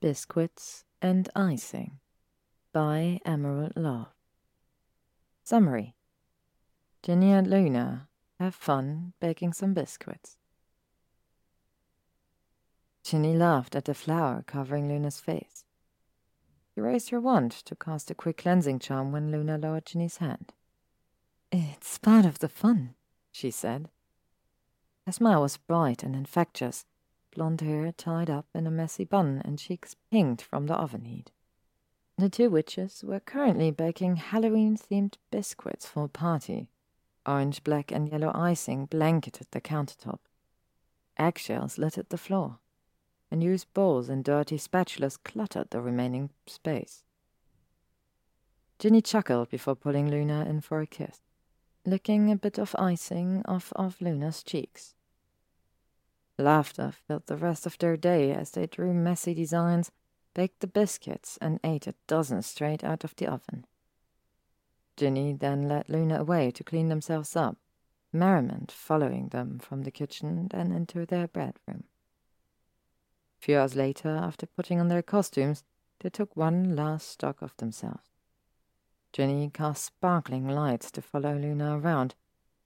Biscuits and Icing by Emerald Love. Summary Ginny and Luna have fun baking some biscuits. Ginny laughed at the flour covering Luna's face. She raised her wand to cast a quick cleansing charm when Luna lowered Ginny's hand. It's part of the fun, she said. Her smile was bright and infectious, blonde hair tied up in a messy bun and cheeks pinked from the oven heat. The two witches were currently baking Halloween themed biscuits for a party. Orange, black, and yellow icing blanketed the countertop. Eggshells littered the floor. Unused bowls and dirty spatulas cluttered the remaining space. Ginny chuckled before pulling Luna in for a kiss, licking a bit of icing off of Luna's cheeks. Laughter filled the rest of their day as they drew messy designs, baked the biscuits, and ate a dozen straight out of the oven. Ginny then led Luna away to clean themselves up, merriment following them from the kitchen and into their bedroom. A few hours later, after putting on their costumes, they took one last stock of themselves. Ginny cast sparkling lights to follow Luna around,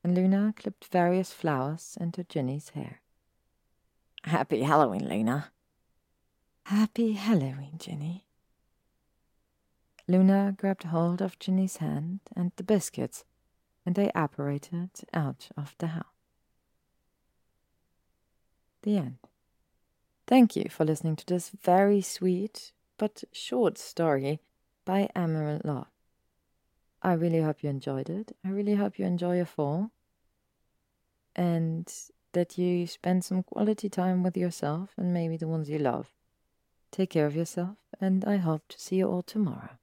and Luna clipped various flowers into Ginny's hair. Happy Halloween, Luna. Happy Halloween, Ginny. Luna grabbed hold of Ginny's hand and the biscuits, and they apparated out of the house. The end. Thank you for listening to this very sweet but short story by Emerald Love. I really hope you enjoyed it. I really hope you enjoy your fall. And that you spend some quality time with yourself and maybe the ones you love. Take care of yourself, and I hope to see you all tomorrow.